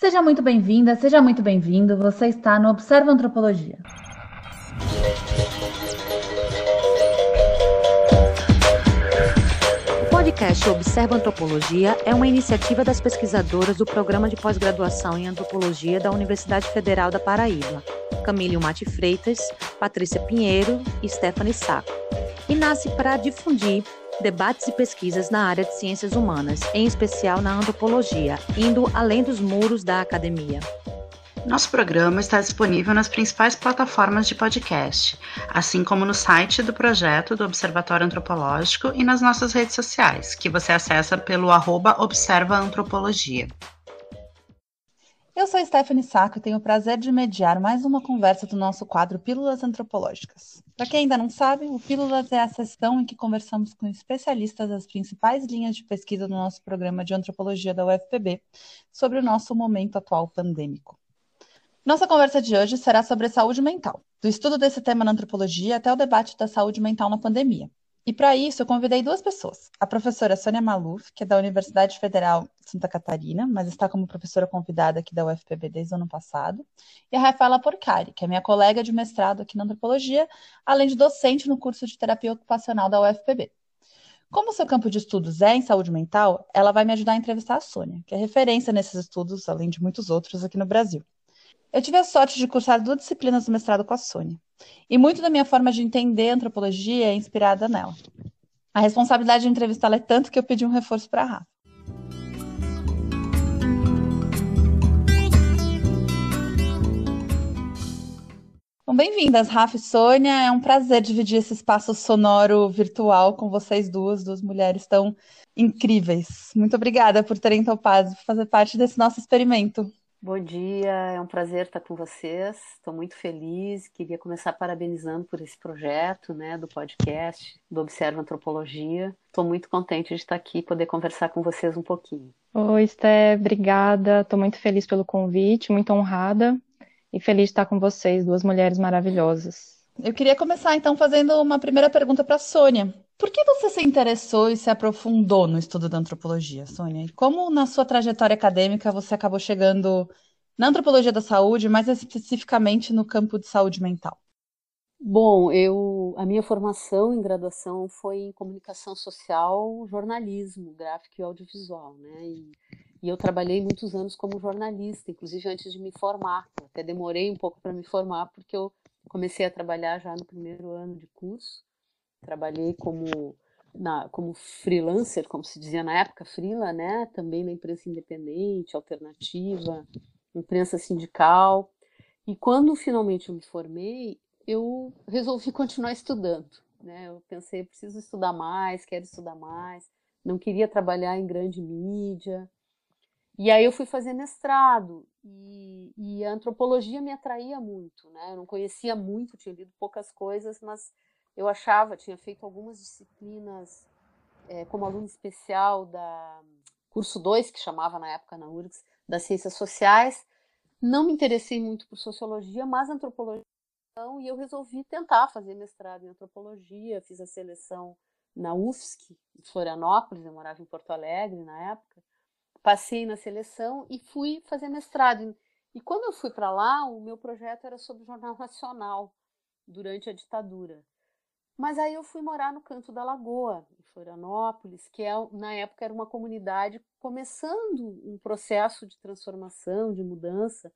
Seja muito bem-vinda, seja muito bem-vindo. Você está no Observa Antropologia. O podcast Observa Antropologia é uma iniciativa das pesquisadoras do Programa de Pós-Graduação em Antropologia da Universidade Federal da Paraíba, Camille Mate Freitas, Patrícia Pinheiro e Stephanie Saco, e nasce para difundir debates e pesquisas na área de ciências humanas, em especial na antropologia, indo além dos muros da academia. Nosso programa está disponível nas principais plataformas de podcast, assim como no site do projeto do Observatório Antropológico e nas nossas redes sociais, que você acessa pelo arroba Observa Antropologia. Eu sou Stephanie Saco e tenho o prazer de mediar mais uma conversa do nosso quadro Pílulas Antropológicas. Para quem ainda não sabe, o Pílulas é a sessão em que conversamos com especialistas das principais linhas de pesquisa do nosso programa de antropologia da UFPB sobre o nosso momento atual pandêmico. Nossa conversa de hoje será sobre saúde mental, do estudo desse tema na antropologia até o debate da saúde mental na pandemia. E para isso, eu convidei duas pessoas. A professora Sônia Maluf, que é da Universidade Federal de Santa Catarina, mas está como professora convidada aqui da UFPB desde o ano passado. E a Rafaela Porcari, que é minha colega de mestrado aqui na antropologia, além de docente no curso de terapia ocupacional da UFPB. Como seu campo de estudos é em saúde mental, ela vai me ajudar a entrevistar a Sônia, que é referência nesses estudos, além de muitos outros aqui no Brasil. Eu tive a sorte de cursar duas disciplinas do mestrado com a Sônia. E muito da minha forma de entender antropologia é inspirada nela. A responsabilidade de entrevistá-la é tanto que eu pedi um reforço para a Rafa. Bom, bem-vindas, Rafa e Sônia. É um prazer dividir esse espaço sonoro virtual com vocês duas, duas mulheres tão incríveis. Muito obrigada por terem topado fazer parte desse nosso experimento. Bom dia, é um prazer estar com vocês. Estou muito feliz. Queria começar parabenizando por esse projeto, né, do podcast do Observa Antropologia. Estou muito contente de estar aqui e poder conversar com vocês um pouquinho. Oi, Esté, obrigada. Estou muito feliz pelo convite, muito honrada e feliz de estar com vocês, duas mulheres maravilhosas. Eu queria começar então fazendo uma primeira pergunta para a Sônia. Por que você se interessou e se aprofundou no estudo da antropologia, Sônia? E como na sua trajetória acadêmica você acabou chegando na antropologia da saúde, mais especificamente no campo de saúde mental? Bom, eu a minha formação em graduação foi em comunicação social, jornalismo, gráfico e audiovisual, né? E, e eu trabalhei muitos anos como jornalista, inclusive antes de me formar. Eu até demorei um pouco para me formar porque eu comecei a trabalhar já no primeiro ano de curso Trabalhei como, na, como freelancer, como se dizia na época, freela, né? Também na imprensa independente, alternativa, imprensa sindical. E quando finalmente eu me formei, eu resolvi continuar estudando. Né? Eu pensei, preciso estudar mais, quero estudar mais. Não queria trabalhar em grande mídia. E aí eu fui fazer mestrado e, e, a antropologia me atraía muito, né? Eu não conhecia muito, tinha lido poucas coisas, mas eu achava, tinha feito algumas disciplinas é, como aluno especial da curso 2, que chamava na época na URGS, das ciências sociais. Não me interessei muito por sociologia, mas antropologia, e eu resolvi tentar fazer mestrado em antropologia, fiz a seleção na UFSC, em Florianópolis, eu morava em Porto Alegre na época. Passei na seleção e fui fazer mestrado. E quando eu fui para lá, o meu projeto era sobre o Jornal Nacional, durante a ditadura. Mas aí eu fui morar no Canto da Lagoa, em Florianópolis, que é, na época era uma comunidade começando um processo de transformação, de mudança,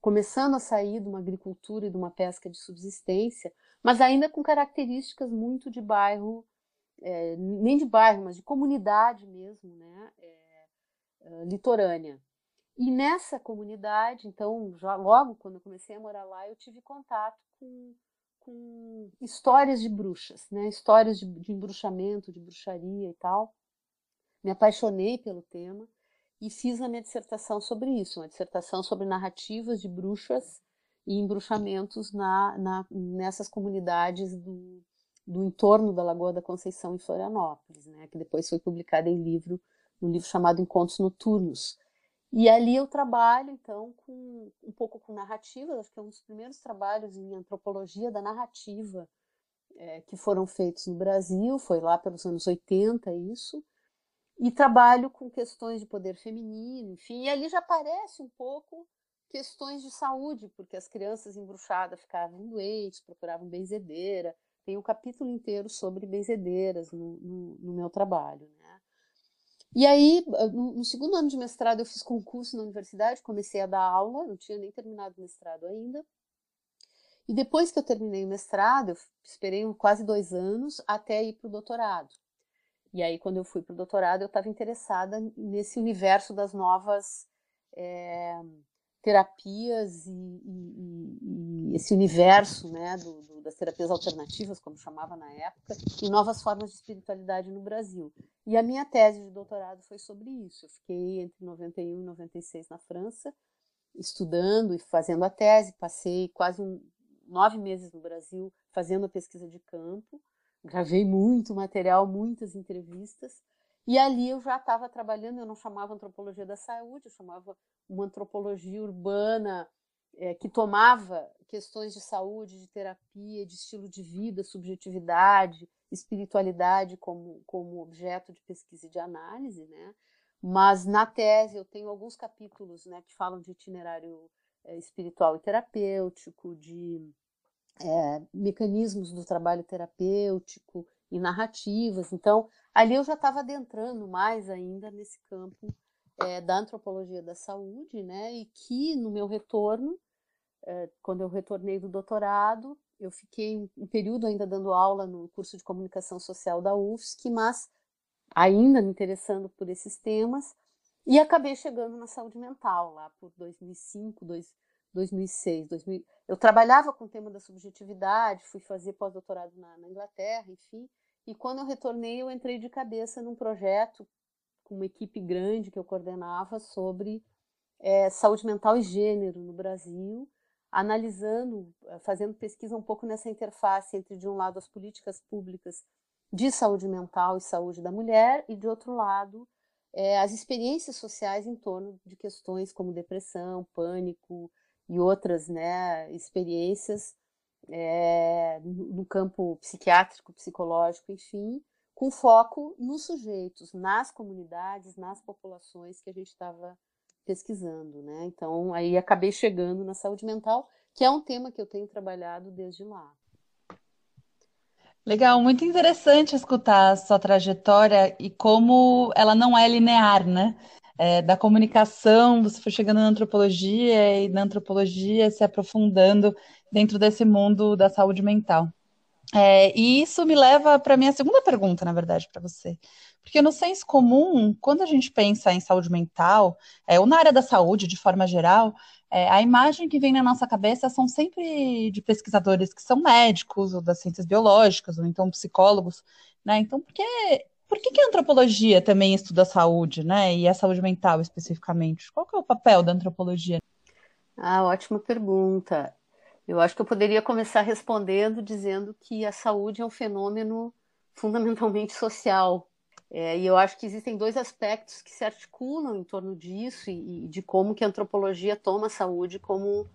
começando a sair de uma agricultura e de uma pesca de subsistência, mas ainda com características muito de bairro, é, nem de bairro, mas de comunidade mesmo, né, é, é, litorânea. E nessa comunidade, então, já logo quando eu comecei a morar lá, eu tive contato com com histórias de bruxas, né? Histórias de, de embruxamento, de bruxaria e tal. Me apaixonei pelo tema e fiz a minha dissertação sobre isso, uma dissertação sobre narrativas de bruxas e embruxamentos na, na, nessas comunidades do, do entorno da Lagoa da Conceição em Florianópolis, né, que depois foi publicada em livro, no livro chamado Encontros Noturnos, e ali eu trabalho, então, com, um pouco com narrativa, acho que é um dos primeiros trabalhos em antropologia da narrativa é, que foram feitos no Brasil, foi lá pelos anos 80 isso. e trabalho com questões de poder feminino, enfim, e ali já aparece um pouco questões de saúde, porque as crianças embruxadas ficavam doentes, procuravam benzedeira. Tem um capítulo inteiro sobre benzedeiras no, no, no meu trabalho. E aí, no, no, segundo ano de mestrado, eu fiz concurso na universidade, comecei a dar aula, não tinha nem terminado o mestrado ainda. E depois que eu terminei o mestrado, eu esperei quase dois anos até ir para o doutorado. E aí, quando eu fui para o doutorado, eu estava interessada nesse universo das novas é, terapias e, e, e, esse universo né, do, do, das terapias alternativas, como chamava na época, e novas formas de espiritualidade no Brasil. E a minha tese de doutorado foi sobre isso. Eu fiquei entre 91 e 96 na França, estudando e fazendo a tese. Passei quase um, nove meses no Brasil fazendo a pesquisa de campo gravei muito material, muitas entrevistas. E ali eu já estava trabalhando, eu não chamava antropologia da saúde, eu chamava uma antropologia urbana é, que tomava questões de saúde, de terapia, de estilo de vida, subjetividade, espiritualidade como, como objeto de pesquisa e de análise, né? Mas na tese eu tenho alguns capítulos né, que falam de itinerário é, espiritual e terapêutico, de é, mecanismos do trabalho terapêutico e narrativas. Então, ali eu já estava adentrando mais ainda nesse campo é, da antropologia da saúde, né? E que no meu retorno, quando eu retornei do doutorado, eu fiquei um, período ainda dando aula no curso de comunicação social da UFSC, mas ainda me interessando por esses temas, e acabei chegando na saúde mental lá por 2005, 2005 2006, 2000. Eu trabalhava com o tema da subjetividade, fui fazer pós-doutorado na, na, Inglaterra, enfim. E quando eu retornei, eu entrei de cabeça num projeto com uma equipe grande que eu coordenava sobre é, saúde mental e gênero no Brasil, analisando, eh, fazendo pesquisa um pouco nessa interface entre, de um lado, as políticas públicas de saúde mental e saúde da mulher, e, de outro lado, é, as experiências sociais em torno de questões como depressão, pânico, e outras né, experiências é, no campo psiquiátrico, psicológico, enfim, com foco nos sujeitos, nas comunidades, nas populações que a gente estava pesquisando, né? Então, aí acabei chegando na saúde mental, que é um tema que eu tenho trabalhado desde lá. Legal, muito interessante escutar a sua trajetória e como ela não é linear, né? é, da comunicação, você foi chegando na antropologia e na antropologia se aprofundando dentro desse mundo da saúde mental. É, e isso me leva para a minha segunda pergunta, na verdade, para você. Porque no senso comum, quando a gente pensa em saúde mental, é, ou na área da saúde de forma geral, é, a imagem que vem na nossa cabeça são sempre de pesquisadores que são médicos, ou das ciências biológicas, ou então psicólogos, né? Então, porque por que, que a antropologia também estuda a saúde, né? E a saúde mental especificamente? Qual que é o papel da antropologia? Ah, ótima pergunta. Eu acho que eu poderia começar respondendo dizendo que a saúde é um fenômeno fundamentalmente social. É, e eu acho que existem dois aspectos que se articulam em torno disso e, e de como que a antropologia toma a saúde como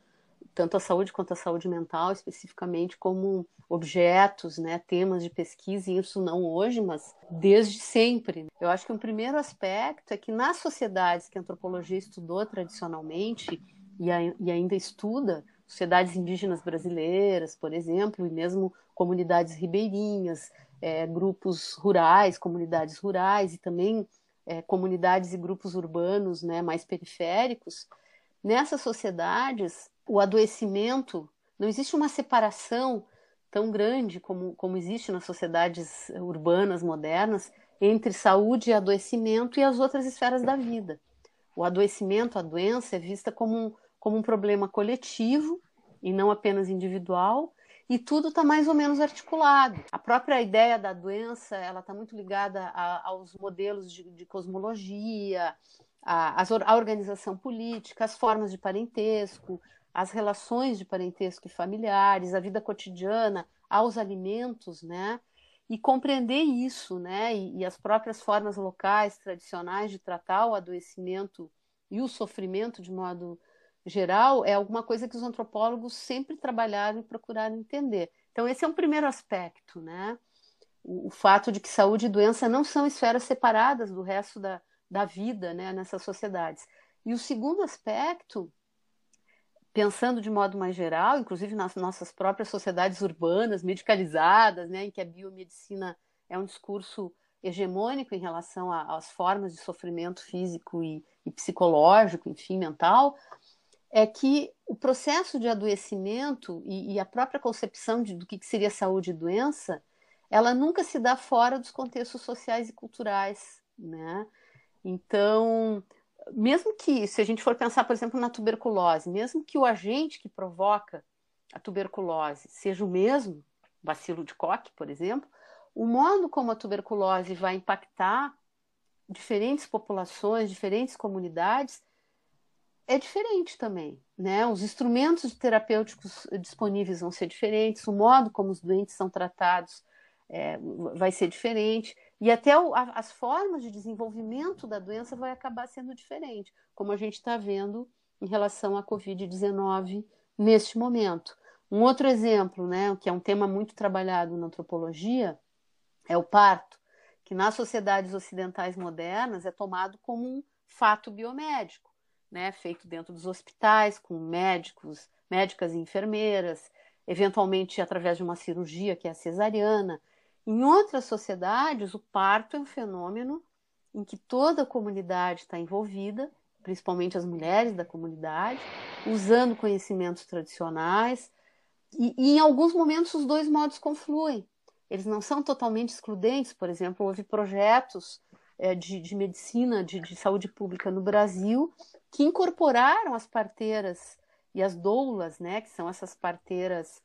tanto a saúde quanto a saúde mental, especificamente como objetos, né, temas de pesquisa, e isso não hoje, mas desde sempre. Eu acho que um primeiro aspecto é que nas sociedades que a antropologia estudou tradicionalmente e, a, e ainda estuda, sociedades indígenas brasileiras, por exemplo, e mesmo comunidades ribeirinhas, é, grupos rurais, comunidades rurais e também é, comunidades e grupos urbanos né, mais periféricos, nessas sociedades o adoecimento, não existe uma separação tão grande como, como existe nas sociedades urbanas modernas entre saúde e adoecimento e as outras esferas da vida. O adoecimento, a doença, é vista como um, como um problema coletivo e não apenas individual, e tudo está mais ou menos articulado. A própria ideia da doença ela está muito ligada a, aos modelos de, de cosmologia, a, a, organização política, as formas de parentesco, as relações de parentesco e familiares, a vida cotidiana, aos alimentos, né? E compreender isso, né? E, e, as próprias formas locais, tradicionais de tratar o adoecimento e o sofrimento de modo geral é alguma coisa que os antropólogos sempre trabalharam e procuraram entender. Então esse é um primeiro aspecto, né? o, o, fato de que saúde e doença não são esferas separadas do resto da, da vida né, nessas sociedades. E o segundo aspecto, pensando de modo mais geral, inclusive nas nossas próprias sociedades urbanas, medicalizadas, né, em que a biomedicina é um discurso hegemônico em relação às formas de sofrimento físico e, e psicológico, enfim, mental, é que o processo de adoecimento e, e a própria concepção de, do que seria saúde e doença, ela nunca se dá fora dos contextos sociais e culturais, né? Então, mesmo que, se a gente for pensar, por exemplo, na tuberculose, mesmo que o agente que provoca a tuberculose seja o mesmo, bacilo de Koch, por exemplo, o modo como a tuberculose vai impactar diferentes populações, diferentes comunidades, é diferente também, né? Os instrumentos terapêuticos disponíveis vão ser diferentes, o modo como os doentes são tratados é, vai ser diferente e até o, a, as formas de desenvolvimento da doença vai acabar sendo diferente, como a gente está vendo em relação à Covid-19 neste momento. Um outro exemplo, né, que é um tema muito trabalhado na antropologia, é o parto, que nas sociedades ocidentais modernas é tomado como um fato biomédico, né, feito dentro dos hospitais, com médicos, médicas e enfermeiras, eventualmente através de uma cirurgia, que é a cesariana. Em outras sociedades, o parto é um fenômeno em que toda a comunidade está envolvida, principalmente as mulheres da comunidade, usando conhecimentos tradicionais, e, e, em alguns momentos os dois modos confluem eles não são totalmente excludentes. Por exemplo, houve projetos é, de, de, medicina, de, de, saúde pública no Brasil, que incorporaram as parteiras e as doulas, né, que são essas parteiras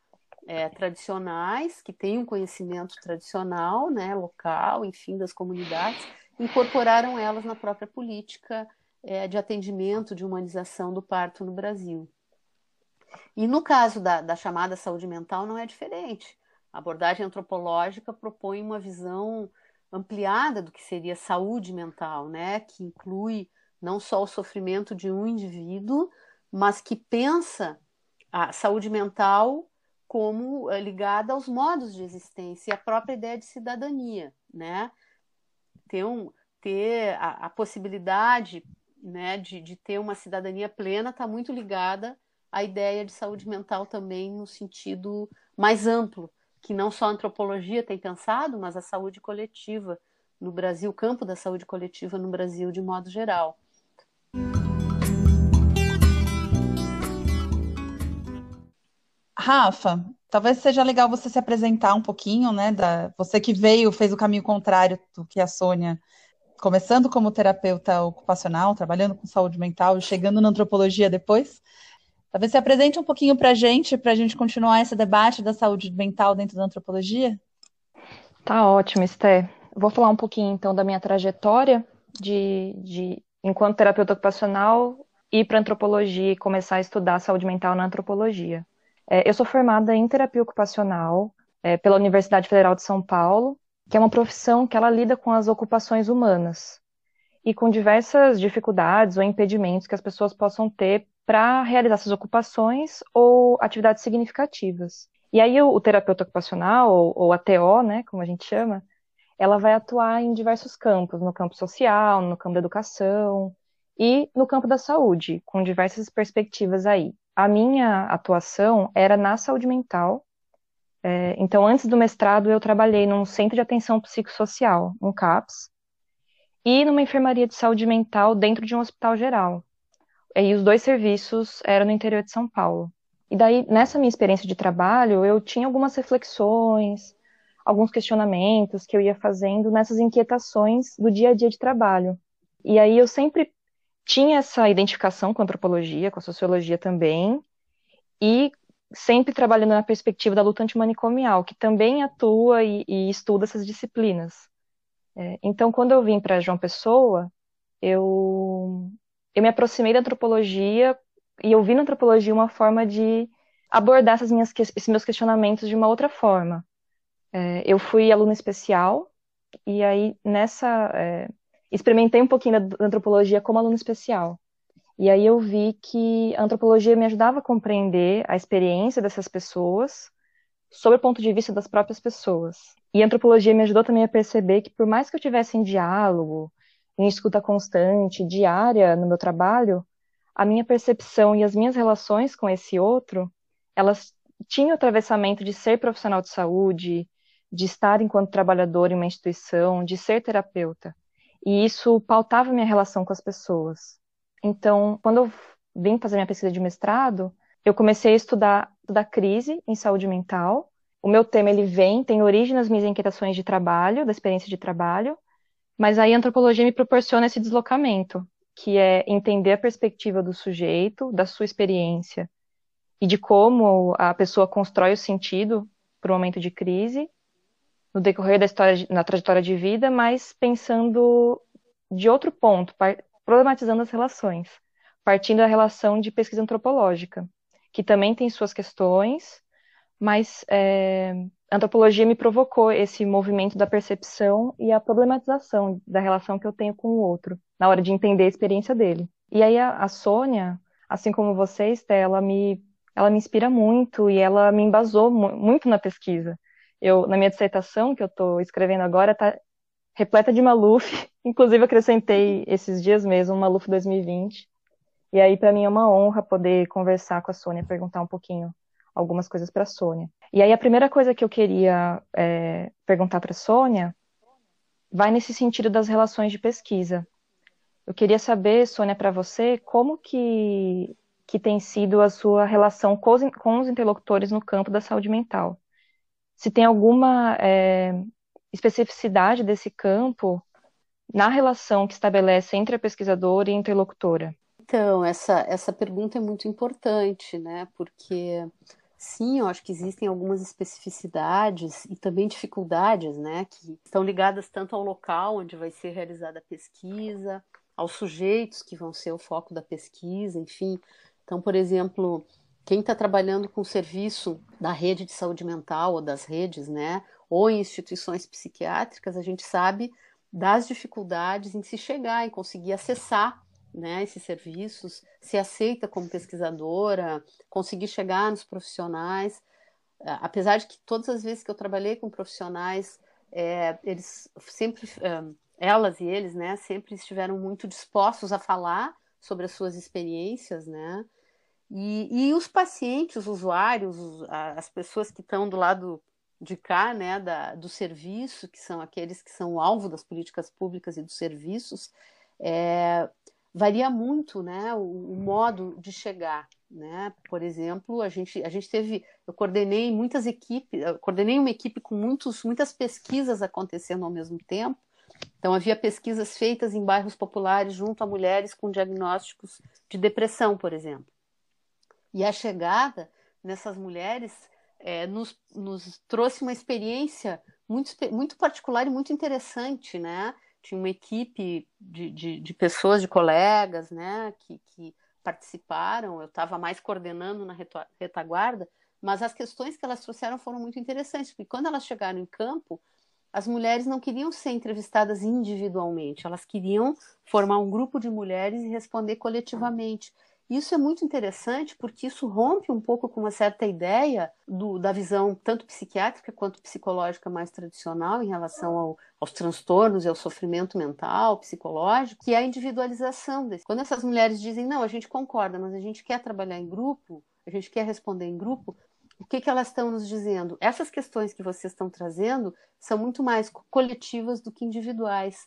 é, tradicionais, que têm um conhecimento tradicional, né, local, enfim, das comunidades, incorporaram elas na própria política é, de atendimento, de humanização do parto no Brasil. E no caso da, da chamada saúde mental, não é diferente. A abordagem antropológica propõe uma visão ampliada do que seria saúde mental, né? que inclui não só o sofrimento de um indivíduo, mas que pensa a saúde mental como eh, ligada aos modos de existência e à própria ideia de cidadania, né? Ter, um, ter a, a possibilidade né, de, de ter uma cidadania plena está muito ligada à ideia de saúde mental também no sentido mais amplo, que não só a antropologia tem pensado, mas a saúde coletiva no Brasil, o campo da saúde coletiva no Brasil de modo geral. Rafa, talvez seja legal você se apresentar um pouquinho, né? Da, você que veio, fez o caminho contrário do que a Sônia, começando como terapeuta ocupacional, trabalhando com saúde mental e chegando na antropologia depois. Talvez você apresente um pouquinho para a gente, para a gente continuar esse debate da saúde mental dentro da antropologia. Tá ótimo, Esther. Vou falar um pouquinho então da minha trajetória de, de enquanto terapeuta ocupacional ir para antropologia e começar a estudar saúde mental na antropologia. É, eu sou formada em terapia ocupacional é, pela Universidade Federal de São Paulo, que é uma profissão que ela lida com as ocupações humanas e com diversas dificuldades ou impedimentos que as pessoas possam ter para realizar essas ocupações ou atividades significativas. E aí o, o terapeuta ocupacional, ou, ou a TO, né, como a gente chama, ela vai atuar em diversos campos, no campo social, no campo da educação e no campo da saúde, com diversas perspectivas aí. A minha atuação era na saúde mental. É, então, antes do mestrado, eu trabalhei num centro de atenção psicossocial, um CAPS, e numa enfermaria de saúde mental dentro de um hospital geral. E os dois serviços eram no interior de São Paulo. E daí, nessa minha experiência de trabalho, eu tinha algumas reflexões, alguns questionamentos que eu ia fazendo nessas inquietações do dia a dia de trabalho. E aí eu sempre tinha essa identificação com a antropologia, com a sociologia também, e sempre trabalhando na perspectiva da luta antimanicomial, que também atua e, e estuda essas disciplinas. É, então, quando eu vim para João Pessoa, eu eu me aproximei da antropologia e eu vi na antropologia uma forma de abordar essas minhas, esses meus questionamentos de uma outra forma. É, eu fui aluna especial e aí nessa é, experimentei um pouquinho da antropologia como aluna especial. E aí eu vi que a antropologia me ajudava a compreender a experiência dessas pessoas sob o ponto de vista das próprias pessoas. E a antropologia me ajudou também a perceber que, por mais que eu tivesse em diálogo, em escuta constante, diária no meu trabalho, a minha percepção e as minhas relações com esse outro, elas tinham o atravessamento de ser profissional de saúde, de estar enquanto trabalhador em uma instituição, de ser terapeuta. E isso pautava minha relação com as pessoas. Então, quando eu vim fazer minha pesquisa de mestrado, eu comecei a estudar da crise em saúde mental. O meu tema ele vem, tem origem nas minhas inquietações de trabalho, da experiência de trabalho, mas aí a antropologia me proporciona esse deslocamento que é entender a perspectiva do sujeito, da sua experiência e de como a pessoa constrói o sentido para o momento de crise no decorrer da história, na trajetória de vida, mas pensando de outro ponto, problematizando as relações, partindo da relação de pesquisa antropológica, que também tem suas questões, mas é, a antropologia me provocou esse movimento da percepção e a problematização da relação que eu tenho com o outro, na hora de entender a experiência dele. E aí a, a Sônia, assim como você, ela me, ela me inspira muito e ela me embasou mu muito na pesquisa. Eu, na minha dissertação, que eu estou escrevendo agora, está repleta de Maluf, inclusive acrescentei esses dias mesmo Maluf 2020. E aí, para mim, é uma honra poder conversar com a Sônia, perguntar um pouquinho algumas coisas para a Sônia. E aí a primeira coisa que eu queria é, perguntar para a Sônia vai nesse sentido das relações de pesquisa. Eu queria saber, Sônia, para você, como que, que tem sido a sua relação com os, com os interlocutores no campo da saúde mental. Se tem alguma é, especificidade desse campo na relação que estabelece entre a pesquisadora e a interlocutora. Então, essa, essa pergunta é muito importante, né? Porque Sim, eu acho que existem algumas especificidades e também dificuldades, né, que estão ligadas tanto ao local onde vai ser realizada a pesquisa, aos sujeitos que vão ser o foco da pesquisa, enfim. Então, por exemplo, quem está trabalhando com serviço da rede de saúde mental ou das redes, né, ou em instituições psiquiátricas, a gente sabe das dificuldades em se chegar, em conseguir acessar né, esses serviços, se aceita como pesquisadora, conseguir chegar nos profissionais. Apesar de que todas as vezes que eu trabalhei com profissionais, é, eles sempre, é, elas e eles, né, sempre estiveram muito dispostos a falar sobre as suas experiências, né, e, e os pacientes, os usuários, as pessoas que estão do lado de cá, né, da, do serviço, que são aqueles que são o alvo das políticas públicas e dos serviços, é, varia muito né, o, o, modo de chegar. Né? Por exemplo, a gente, a gente teve, eu coordenei muitas equipes, coordenei uma equipe com muitos, muitas pesquisas acontecendo ao mesmo tempo. Então havia pesquisas feitas em bairros populares junto a mulheres com diagnósticos de depressão, por exemplo. E a chegada nessas mulheres é, nos, nos trouxe uma experiência muito, muito particular e muito interessante, né? Tinha uma equipe de, de, de pessoas, de colegas, né, que, que participaram. Eu estava mais coordenando na retaguarda, mas as questões que elas trouxeram foram muito interessantes, porque quando elas chegaram em campo, as mulheres não queriam ser entrevistadas individualmente, elas queriam formar um grupo de mulheres e responder coletivamente. Isso é muito interessante porque isso rompe um pouco com uma certa ideia do, da visão tanto psiquiátrica quanto psicológica mais tradicional em relação ao, aos transtornos e ao sofrimento mental, psicológico, que é a individualização desse. Quando essas mulheres dizem, não, a gente concorda, mas a gente quer trabalhar em grupo, a gente quer responder em grupo, o que, que elas estão nos dizendo? Essas questões que vocês estão trazendo são muito mais coletivas do que individuais.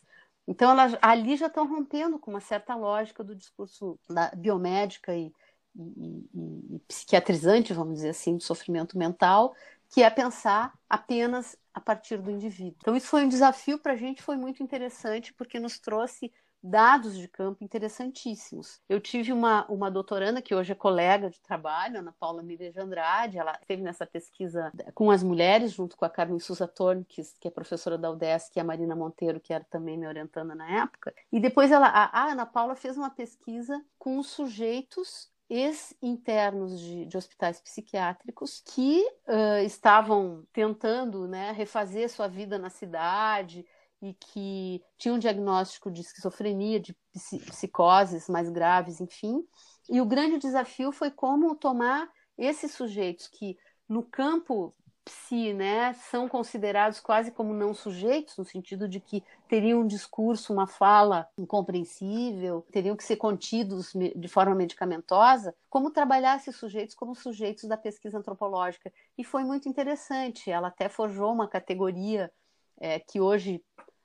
Então, elas ali já estão rompendo com uma certa lógica do discurso da biomédica e, e, e, e psiquiatrizante, vamos dizer assim, do sofrimento mental, que é pensar apenas a partir do indivíduo. Então, isso foi um desafio para a gente, foi muito interessante, porque nos trouxe dados de campo interessantíssimos. Eu tive uma, uma doutoranda que hoje é colega de trabalho, Ana Paula Miriam de Andrade, ela esteve nessa pesquisa com as mulheres, junto com a Carmen Souza Torno, que, que é professora da UDESC, e a Marina Monteiro, que era também me orientando na época. E depois ela, a, a Ana Paula fez uma pesquisa com os sujeitos ex-internos de, de, hospitais psiquiátricos que uh, estavam tentando né, refazer sua vida na cidade, e que tinha um diagnóstico de esquizofrenia, de psicoses mais graves, enfim. E o grande desafio foi como tomar esses sujeitos que, no campo psi, né, são considerados quase como não sujeitos, no sentido de que teriam um discurso, uma fala incompreensível, teriam que ser contidos de forma medicamentosa, como trabalhar esses sujeitos como sujeitos da pesquisa antropológica. E foi muito interessante, ela até forjou uma categoria é, que hoje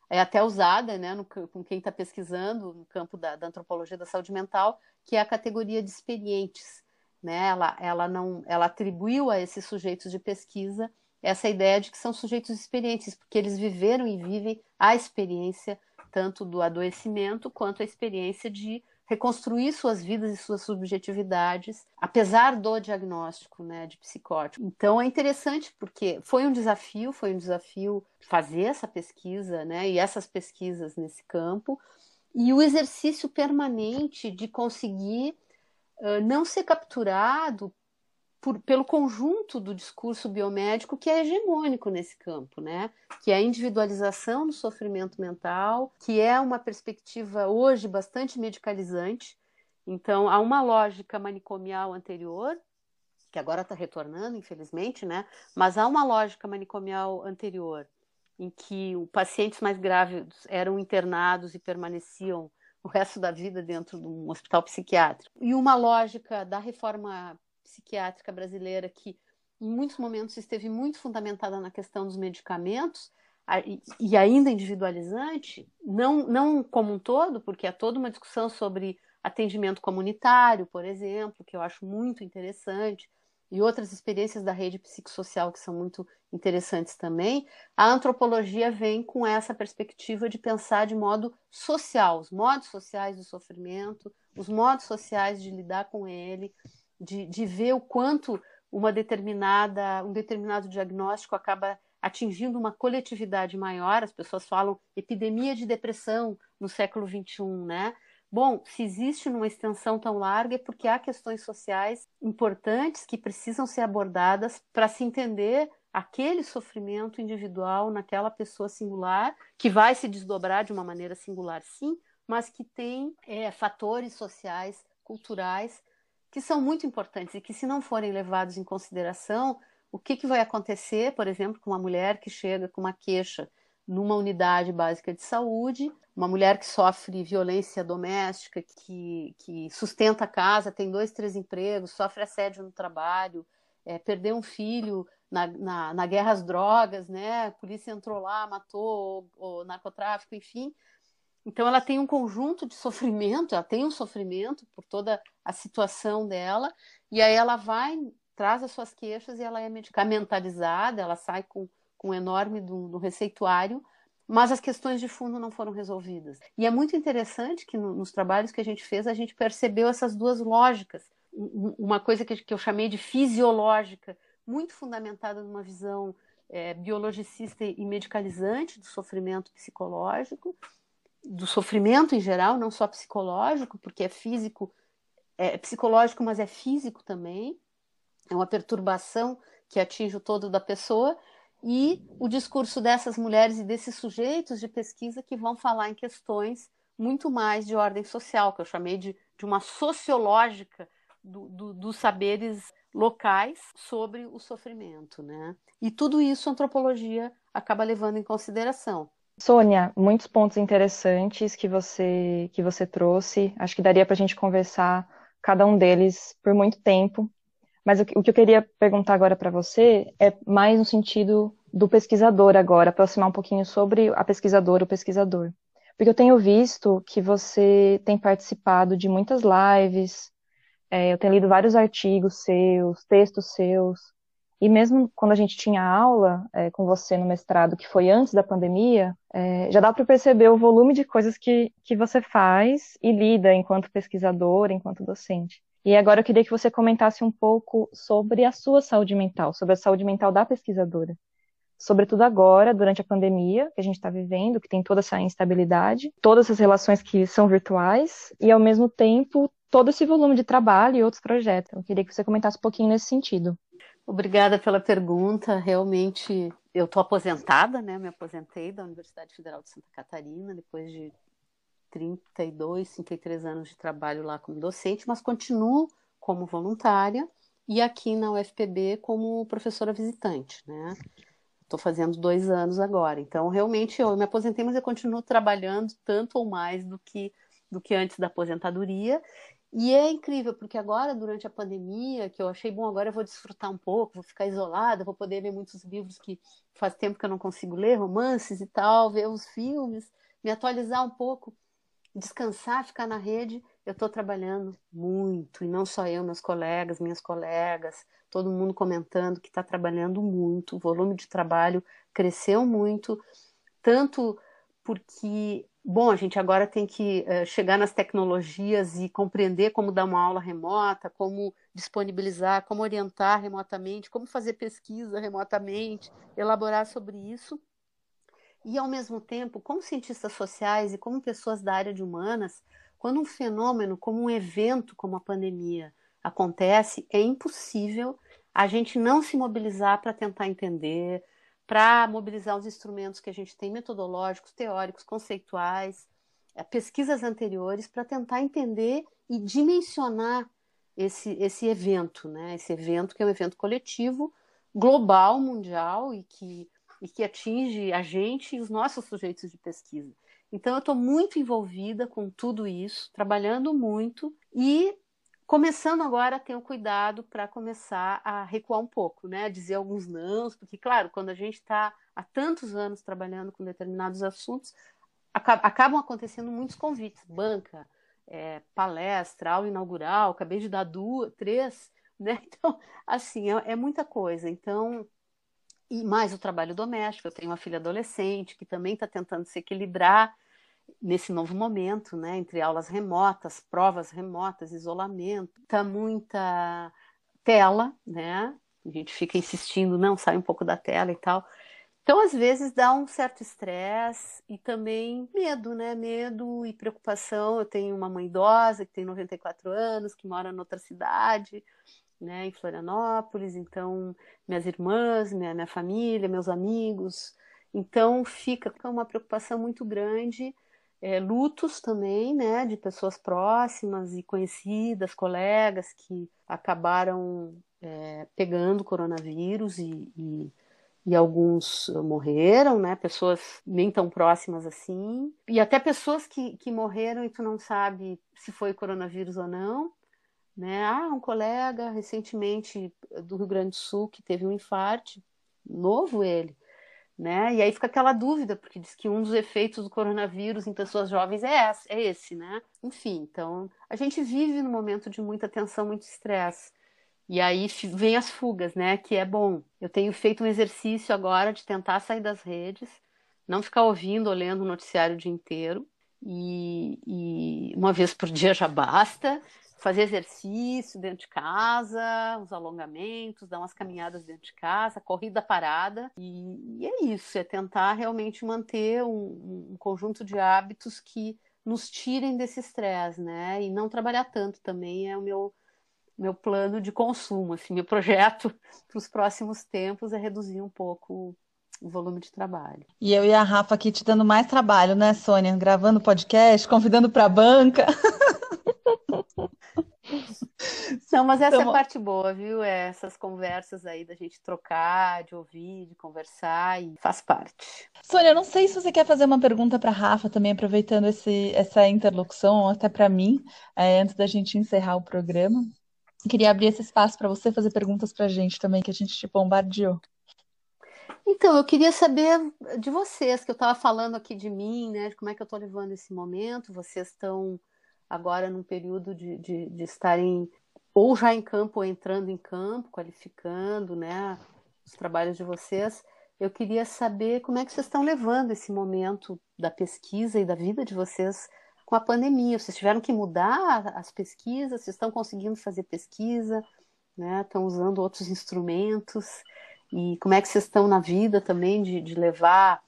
é até usada né, no, com quem está pesquisando no campo da, da antropologia da saúde mental, que é a categoria de experientes né? Ela, ela não, ela atribuiu a esses sujeitos de pesquisa essa ideia de que são sujeitos experientes, porque eles viveram e vivem a experiência tanto do adoecimento quanto a experiência de reconstruir suas vidas e suas subjetividades, apesar do diagnóstico né, de psicótico. Então é interessante porque foi um desafio, foi um desafio fazer essa pesquisa né, e essas pesquisas nesse campo, e o exercício permanente de conseguir não ser capturado por, pelo conjunto do discurso biomédico que é hegemônico nesse campo, né? Que é a individualização do sofrimento mental, que é uma perspectiva hoje bastante medicalizante. Então, há uma lógica manicomial anterior, que agora está retornando, infelizmente, né? Mas há uma lógica manicomial anterior, em que os pacientes mais graves eram internados e permaneciam o resto da vida dentro de um hospital psiquiátrico. E uma lógica da reforma psiquiátrica brasileira que em muitos momentos esteve muito fundamentada na questão dos medicamentos e ainda individualizante, não, não como um todo, porque há toda uma discussão sobre atendimento comunitário, por exemplo, que eu acho muito interessante, e outras experiências da rede psicossocial que são muito interessantes também, a antropologia vem com essa perspectiva de pensar de modo social, os modos sociais do sofrimento, os modos sociais de lidar com ele, de, de ver o quanto uma determinada, um determinado diagnóstico acaba atingindo uma coletividade maior. As pessoas falam epidemia de depressão no século XXI, né? Bom, se existe numa extensão tão larga é porque há questões sociais importantes que precisam ser abordadas para se entender aquele sofrimento individual naquela pessoa singular, que vai se desdobrar de uma maneira singular, sim, mas que tem é, fatores sociais, culturais, que são muito importantes e que, se não forem levados em consideração, o que, que vai acontecer, por exemplo, com uma mulher que chega com uma queixa numa unidade básica de saúde, uma mulher que sofre violência doméstica, que, que sustenta a casa, tem dois, três empregos, sofre assédio no trabalho, é, perdeu um filho na, na, na, guerra às drogas, né? A polícia entrou lá, matou, o, o narcotráfico, enfim. Então ela tem um conjunto de sofrimento, ela tem um sofrimento por toda a situação dela, e aí ela vai, traz as suas queixas e ela é medicamentalizada, ela sai com um enorme do, do receituário, mas as questões de fundo não foram resolvidas. E é muito interessante que no, nos trabalhos que a gente fez, a gente percebeu essas duas lógicas. Uma coisa que, que eu chamei de fisiológica, muito fundamentada numa visão é, biologicista e medicalizante do sofrimento psicológico, do sofrimento em geral, não só psicológico, porque é físico, é psicológico, mas é físico também. É uma perturbação que atinge o todo da pessoa e o discurso dessas mulheres e desses sujeitos de pesquisa que vão falar em questões muito mais de ordem social, que eu chamei de, de uma sociológica do, do, dos saberes locais sobre o sofrimento, né? E tudo isso a antropologia acaba levando em consideração. Sônia, muitos pontos interessantes que você que você trouxe. Acho que daria para a gente conversar cada um deles por muito tempo. Mas o que eu queria perguntar agora para você é mais no sentido do pesquisador agora, aproximar um pouquinho sobre a pesquisadora, o pesquisador. Porque eu tenho visto que você tem participado de muitas lives, é, eu tenho lido vários artigos seus, textos seus, e mesmo quando a gente tinha aula é, com você no mestrado, que foi antes da pandemia, é, já dá para perceber o volume de coisas que, que você faz e lida enquanto pesquisador, enquanto docente. E agora eu queria que você comentasse um pouco sobre a sua saúde mental, sobre a saúde mental da pesquisadora. Sobretudo agora, durante a pandemia que a gente está vivendo, que tem toda essa instabilidade, todas as relações que são virtuais, e ao mesmo tempo todo esse volume de trabalho e outros projetos. Eu queria que você comentasse um pouquinho nesse sentido. Obrigada pela pergunta. Realmente, eu estou aposentada, né? Me aposentei da Universidade Federal de Santa Catarina depois de 32, 33 anos de trabalho lá como docente, mas continuo como voluntária e aqui na UFPB como professora visitante, né? Estou fazendo dois anos agora. Então, realmente, eu me aposentei, mas eu continuo trabalhando tanto ou mais do que, do que antes da aposentadoria. E é incrível, porque agora, durante a pandemia, que eu achei bom, agora eu vou desfrutar um pouco, vou ficar isolada, vou poder ler muitos livros que faz tempo que eu não consigo ler, romances e tal, ver os filmes, me atualizar um pouco, descansar, ficar na rede. Eu estou trabalhando muito, e não só eu, meus colegas, minhas colegas, todo mundo comentando que está trabalhando muito, o volume de trabalho cresceu muito, tanto porque, bom, a gente agora tem que uh, chegar nas tecnologias e compreender como dar uma aula remota, como disponibilizar, como orientar remotamente, como fazer pesquisa remotamente, elaborar sobre isso. E, ao mesmo tempo, como cientistas sociais e como pessoas da área de humanas, quando um fenômeno como um evento como a pandemia acontece, é impossível a gente não se mobilizar para tentar entender, para mobilizar os instrumentos que a gente tem metodológicos, teóricos, conceituais, eh, pesquisas anteriores, para tentar entender e dimensionar esse, esse evento, né? Esse evento que é um evento coletivo, global, mundial e que, e que atinge a gente e os nossos sujeitos de pesquisa. Então, eu estou muito envolvida com tudo isso, trabalhando muito e começando agora a ter o cuidado para começar a recuar um pouco, né? Dizer alguns nãos, porque, claro, quando a gente está há tantos anos trabalhando com determinados assuntos, acabam acontecendo muitos convites, banca, é, palestra, aula inaugural, acabei de dar duas, três, né? Então, assim, é, é muita coisa. Então, e mais o trabalho doméstico, eu tenho uma filha adolescente que também está tentando se equilibrar nesse novo momento, né, entre aulas remotas, provas remotas, isolamento, tá muita tela, né? A gente fica insistindo, não, sai um pouco da tela e tal. Então, às vezes, dá um certo estresse e também medo, né? Medo e preocupação. Eu tenho uma mãe idosa que tem 94 anos, que mora em outra cidade, né, em Florianópolis. Então, minhas irmãs, minha, minha família, meus amigos. Então, fica uma preocupação muito grande é, lutos também, né, de pessoas próximas e conhecidas, colegas que acabaram é, pegando coronavírus e, e, e, alguns morreram, né, pessoas nem tão próximas assim, e até pessoas que, que morreram e tu não sabe se foi coronavírus ou não, né, ah, um colega recentemente do Rio Grande do Sul que teve um infarte, novo ele, né? E aí fica aquela dúvida, porque diz que um dos efeitos do coronavírus em pessoas jovens é esse, é esse, né? Enfim, então a gente vive num momento de muita tensão, muito estresse. E aí vem as fugas, né? Que é bom. Eu tenho feito um exercício agora de tentar sair das redes, não ficar ouvindo ou lendo o noticiário o dia inteiro. E, e uma vez por dia já basta fazer exercício dentro de casa, uns alongamentos, dar umas caminhadas dentro de casa, corrida parada. E, e é isso, é tentar realmente manter um, um, conjunto de hábitos que nos tirem desse estresse, né? E não trabalhar tanto também é o meu meu plano de consumo, assim, meu projeto para os próximos tempos é reduzir um pouco o volume de trabalho. E eu e a Rafa aqui te dando mais trabalho, né, Sônia? Gravando podcast, convidando para a banca. Não, mas essa então, é a parte boa, viu? É essas conversas aí da gente trocar, de ouvir, de conversar e faz parte. Sônia, não sei se você quer fazer uma pergunta para Rafa também, aproveitando esse, essa interlocução, até para mim, é, antes da gente encerrar o programa. Queria abrir esse espaço para você fazer perguntas para a gente também, que a gente te bombardeou. Então, eu queria saber de vocês, que eu estava falando aqui de mim, né? De como é que eu estou levando esse momento. Vocês estão agora num período de, de, de estarem ou já em campo ou entrando em campo, qualificando né, os trabalhos de vocês. Eu queria saber como é que vocês estão levando esse momento da pesquisa e da vida de vocês com a pandemia. Vocês tiveram que mudar as pesquisas? Vocês estão conseguindo fazer pesquisa? Né? Estão usando outros instrumentos? E como é que vocês estão na vida também de, de levar?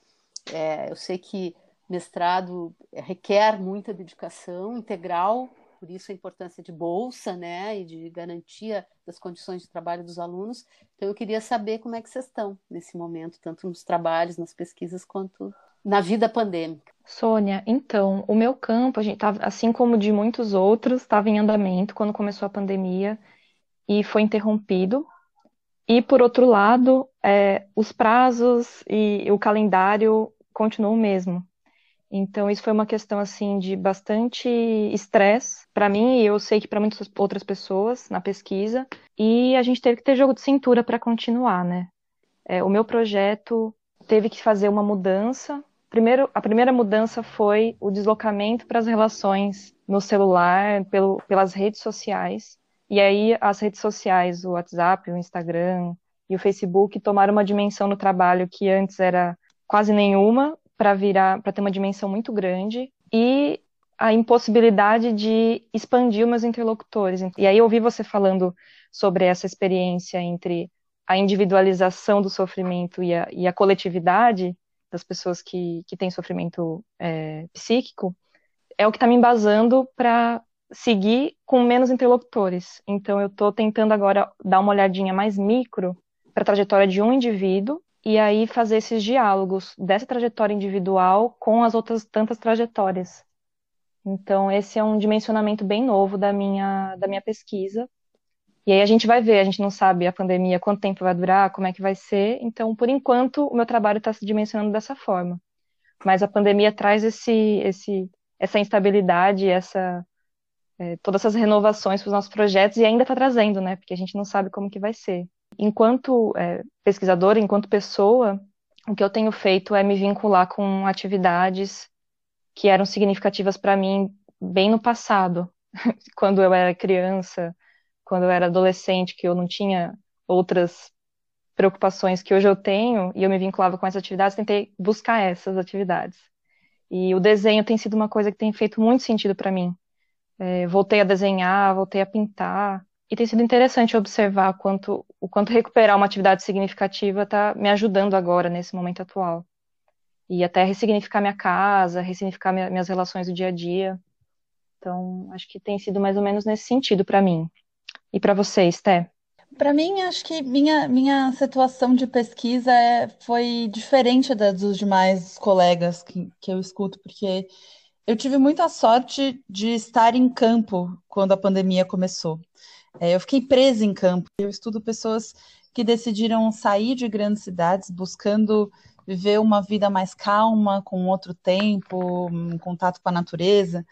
É, eu sei que mestrado requer muita dedicação integral, por isso a importância de bolsa, né, e de garantia das condições de trabalho dos alunos. Então eu queria saber como é que vocês estão nesse momento, tanto nos trabalhos, nas pesquisas, quanto na vida pandêmica. Sônia, então, o meu campo, a gente tava, assim como de muitos outros, estava em andamento quando começou a pandemia. e foi interrompido. E, por outro lado, é, os prazos e o calendário continuam o mesmo. Então, isso foi uma questão, assim, de bastante estresse para mim, e eu sei que para muitas outras pessoas na pesquisa, e a gente teve que ter jogo de cintura para continuar, né? É, o meu projeto teve que fazer uma mudança. Primeiro, a primeira mudança foi o deslocamento para as relações no celular, pelo, pelas redes sociais. E aí as redes sociais, o WhatsApp, o Instagram e o Facebook tomaram uma dimensão no trabalho que antes era quase nenhuma para virar, para ter uma dimensão muito grande e a impossibilidade de expandir os meus interlocutores. E aí eu ouvi você falando sobre essa experiência entre a individualização do sofrimento e a, e a coletividade das pessoas que, que têm sofrimento é, psíquico, é o que está me embasando para seguir com menos interlocutores. Então, eu estou tentando agora dar uma olhadinha mais micro para a trajetória de um indivíduo e aí fazer esses diálogos dessa trajetória individual com as outras tantas trajetórias. Então, esse é um dimensionamento bem novo da minha, da minha pesquisa. E aí a gente vai ver, a gente não sabe a pandemia, quanto tempo vai durar, como é que vai ser. Então, por enquanto, o meu trabalho está se dimensionando dessa forma. Mas a pandemia traz esse, esse, essa instabilidade, essa, é, todas essas renovações para os nossos projetos e ainda está trazendo, né? Porque a gente não sabe como que vai ser. Enquanto é, pesquisadora, enquanto pessoa, o que eu tenho feito é me vincular com atividades que eram significativas para mim bem no passado, quando eu era criança, quando eu era adolescente, que eu não tinha outras preocupações que hoje eu tenho e eu me vinculava com essas atividades, tentei buscar essas atividades. E o desenho tem sido uma coisa que tem feito muito sentido para mim. É, voltei a desenhar, voltei a pintar. E tem sido interessante observar quanto, o quanto recuperar uma atividade significativa está me ajudando agora, nesse momento atual. E até ressignificar minha casa, ressignificar minha, minhas relações do dia a dia. Então, acho que tem sido mais ou menos nesse sentido para mim. E para você, Esté? Para mim, acho que minha, minha situação de pesquisa é, foi diferente da dos demais colegas que, que eu escuto, porque eu tive muita sorte de estar em campo quando a pandemia começou. É, eu fiquei presa em campo. Eu estudo pessoas que decidiram sair de grandes cidades buscando viver uma vida mais calma, com outro tempo, um contato com a natureza.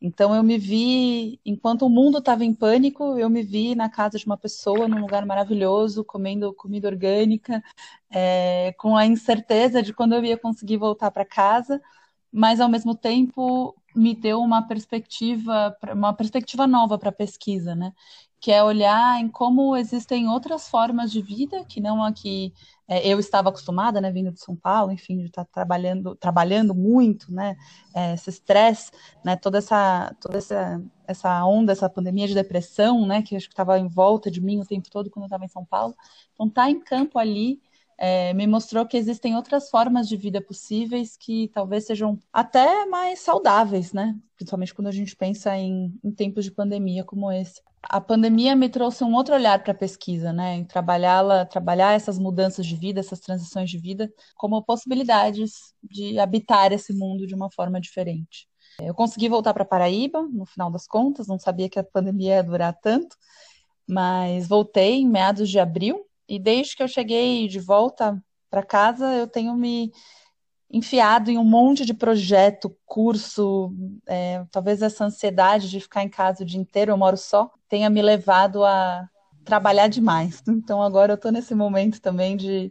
Então eu me vi, enquanto o mundo estava em pânico, eu me vi na casa de uma pessoa, num lugar maravilhoso, comendo comida orgânica, é, com a incerteza de quando eu ia conseguir voltar para casa mas ao mesmo tempo me deu uma perspectiva, uma perspectiva nova para a pesquisa, né? Que é olhar em como existem outras formas de vida que não a que é, eu estava acostumada, né, vindo de São Paulo, enfim, de estar trabalhando, trabalhando muito, né, é, esse estresse, né, toda essa, toda essa, essa onda, essa pandemia de depressão, né, que acho que estava em volta de mim o tempo todo quando eu estava em São Paulo. Então, tá em campo ali é, me mostrou que existem outras formas de vida possíveis que talvez sejam até mais saudáveis, né? Principalmente quando a gente pensa em, em tempos de pandemia como esse. A pandemia me trouxe um outro olhar para a pesquisa, né? Em trabalhá-la, trabalhar essas mudanças de vida, essas transições de vida, como possibilidades de habitar esse mundo de uma forma diferente. Eu consegui voltar para Paraíba, no final das contas, não sabia que a pandemia ia durar tanto, mas voltei em meados de abril e desde que eu cheguei de volta para casa, eu tenho me enfiado em um monte de projeto, curso, é, talvez essa ansiedade de ficar em casa o dia inteiro, eu moro só, tenha me levado a trabalhar demais. Então agora eu estou nesse momento também de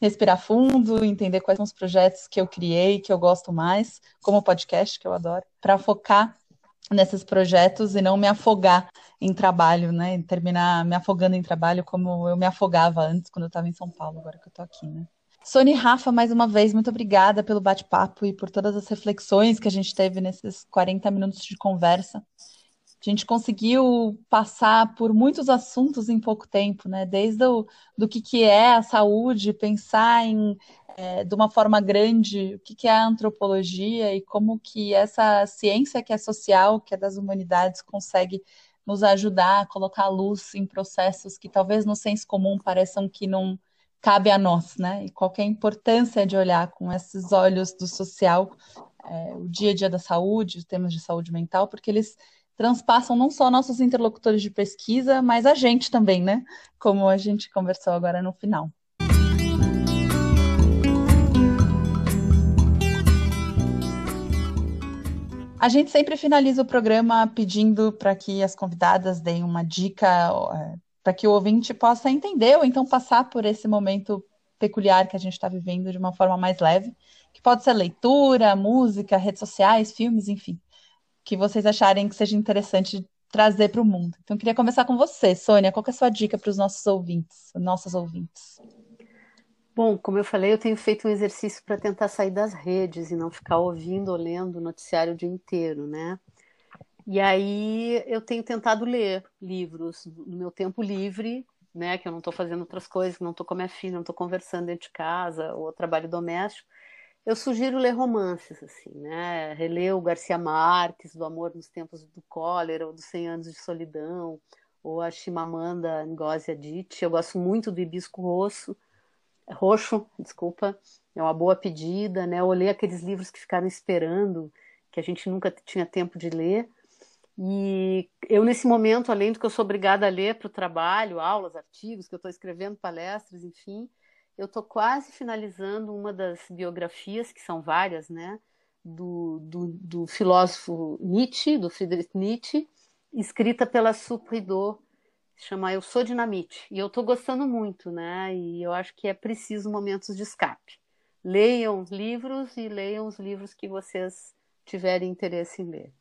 respirar fundo, entender quais são os projetos que eu criei, que eu gosto mais, como o podcast, que eu adoro, para focar nesses projetos e não me afogar em trabalho, né? Terminar me afogando em trabalho como eu me afogava antes quando eu estava em São Paulo, agora que eu estou aqui, né? Sônia e Rafa, mais uma vez, muito obrigada pelo bate-papo e por todas as reflexões que a gente teve nesses 40 minutos de conversa. A gente conseguiu passar por muitos assuntos em pouco tempo, né? Desde o, do que, que é a saúde, pensar em é, de uma forma grande o que, que é a antropologia e como que essa ciência que é social, que é das humanidades, consegue nos ajudar a colocar luz em processos que talvez no senso comum pareçam que não cabe a nós, né? E qual é a importância de olhar com esses olhos do social é, o dia a dia da saúde, os temas de saúde mental, porque eles transpassam não só nossos interlocutores de pesquisa, mas a gente também, né? Como a gente conversou agora no final. A gente sempre finaliza o programa pedindo para que as convidadas deem uma dica é, para que o ouvinte possa entender ou então passar por esse momento peculiar que a gente está vivendo de uma forma mais leve, que pode ser leitura, música, redes sociais, filmes, enfim, que vocês acharem que seja interessante trazer para o mundo. Então, queria começar com você, Sônia. Qual é a sua dica para os nossos ouvintes, nossos ouvintes? Bom, como eu falei, eu tenho feito um exercício para tentar sair das redes e não ficar ouvindo ou lendo o noticiário o dia inteiro, né? E aí eu tenho tentado ler livros no meu tempo livre, né? Que eu não estou fazendo outras coisas, não estou com a minha filha, não estou conversando dentro de casa ou trabalho doméstico. Eu sugiro ler romances, assim, né? Reler o Garcia Marques, do Amor nos Tempos do Cólera, ou dos Cem Anos de Solidão, ou a Chimamanda Ngozi Adichie. Eu gosto muito do Hibisco Rosso roxo, desculpa, é uma boa pedida, né? Olhei aqueles livros que ficaram esperando, que a gente nunca tinha tempo de ler. E eu, nesse momento, além do que eu sou obrigada a ler para o trabalho, aulas, artigos, que eu estou escrevendo palestras, enfim, eu estou quase finalizando uma das biografias, que são várias, né? Do, do, do filósofo Nietzsche, do Friedrich Nietzsche, escrita pela Supridor chama Eu Sou Dinamite. E eu estou gostando muito, né? E eu acho que é preciso momentos de escape. Leiam os livros e leiam os livros que vocês tiverem interesse em ler.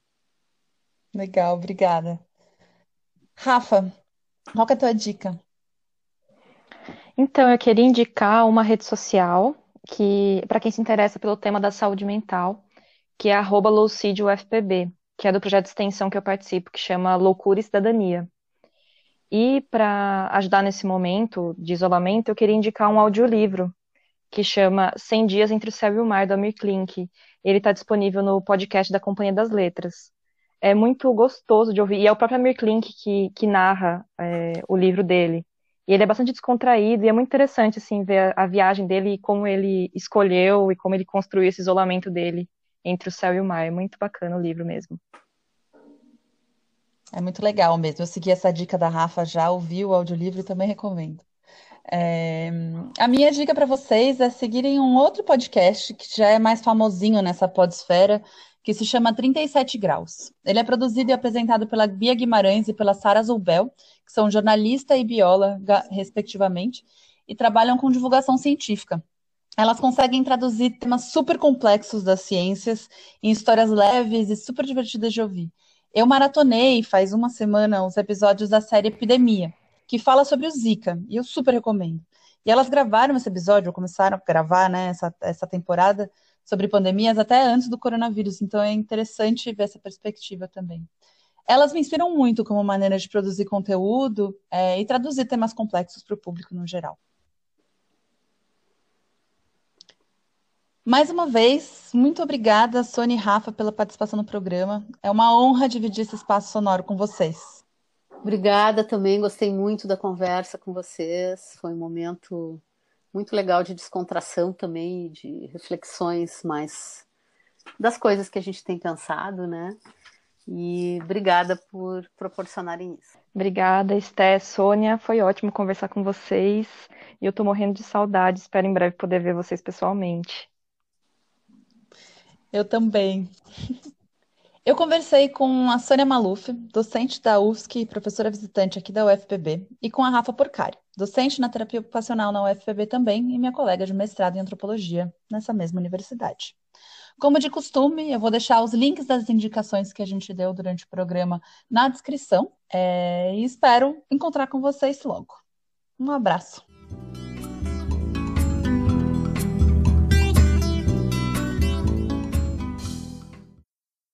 Legal, obrigada. Rafa, qual é a tua dica? Então, eu queria indicar uma rede social que, para quem se interessa pelo tema da saúde mental, que é arroba que é do projeto de extensão que eu participo, que chama Loucura e Cidadania. E para ajudar nesse momento de isolamento, eu queria indicar um audiolivro que chama 100 Dias Entre o Céu e o Mar, do Amir Klink. Ele está disponível no podcast da Companhia das Letras. É muito gostoso de ouvir, e é o próprio Amir Klink que, que narra é, o livro dele. E ele é bastante descontraído, e é muito interessante assim, ver a, viagem dele e como ele escolheu e como ele construiu esse isolamento dele entre o céu e o mar. É muito bacana o livro mesmo. É muito legal mesmo. Eu segui essa dica da Rafa já, ouvi o audiolivro e também recomendo. É... A minha dica para vocês é seguirem um outro podcast que já é mais famosinho nessa podesfera, que se chama 37 Graus. Ele é produzido e apresentado pela Bia Guimarães e pela Sara Zulbel, que são jornalista e bióloga, respectivamente, e trabalham com divulgação científica. Elas conseguem traduzir temas super complexos das ciências em histórias leves e super divertidas de ouvir. Eu maratonei faz uma semana os episódios da série Epidemia, que fala sobre o Zika, e eu super recomendo. E elas gravaram esse episódio, começaram a gravar né, essa, essa temporada sobre pandemias até antes do coronavírus, então é interessante ver essa perspectiva também. Elas me inspiram muito como maneira de produzir conteúdo é, e traduzir temas complexos para o público no geral. Mais uma vez, muito obrigada, Sônia e Rafa, pela participação no programa. É uma honra dividir esse espaço sonoro com vocês. Obrigada também, gostei muito da conversa com vocês. Foi um momento muito legal de descontração também, de reflexões mais das coisas que a gente tem pensado, né? E obrigada por proporcionarem isso. Obrigada, Esté, Sônia. Foi ótimo conversar com vocês. E eu tô morrendo de saudade. Espero em breve poder ver vocês pessoalmente. Eu também. Eu conversei com a Sônia Maluf, docente da UFSC e professora visitante aqui da UFPB, e com a Rafa Porcari, docente na terapia ocupacional na UFPB também e minha colega de mestrado em antropologia nessa mesma universidade. Como de costume, eu vou deixar os links das indicações que a gente deu durante o programa na descrição é, e espero encontrar com vocês logo. Um abraço.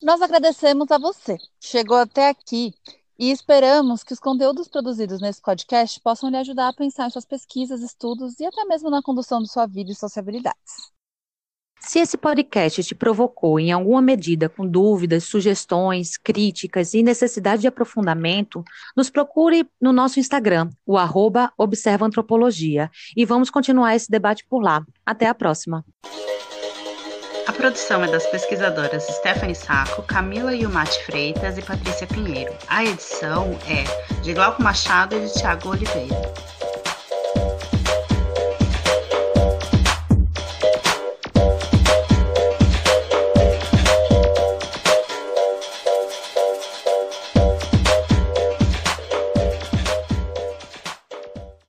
Nós agradecemos a você chegou até aqui e esperamos que os conteúdos produzidos nesse podcast possam lhe ajudar a pensar em suas pesquisas, estudos e até mesmo na condução de sua vida e sociabilidades. Se esse podcast te provocou em alguma medida com dúvidas, sugestões, críticas e necessidade de aprofundamento, nos procure no nosso Instagram, o arroba Observa Antropologia, e vamos continuar esse debate por lá. Até a próxima! A produção é das pesquisadoras Stephanie Saco, Camila Yumati Freitas e Patrícia Pinheiro. A edição é de Glauco Machado e de Tiago Oliveira.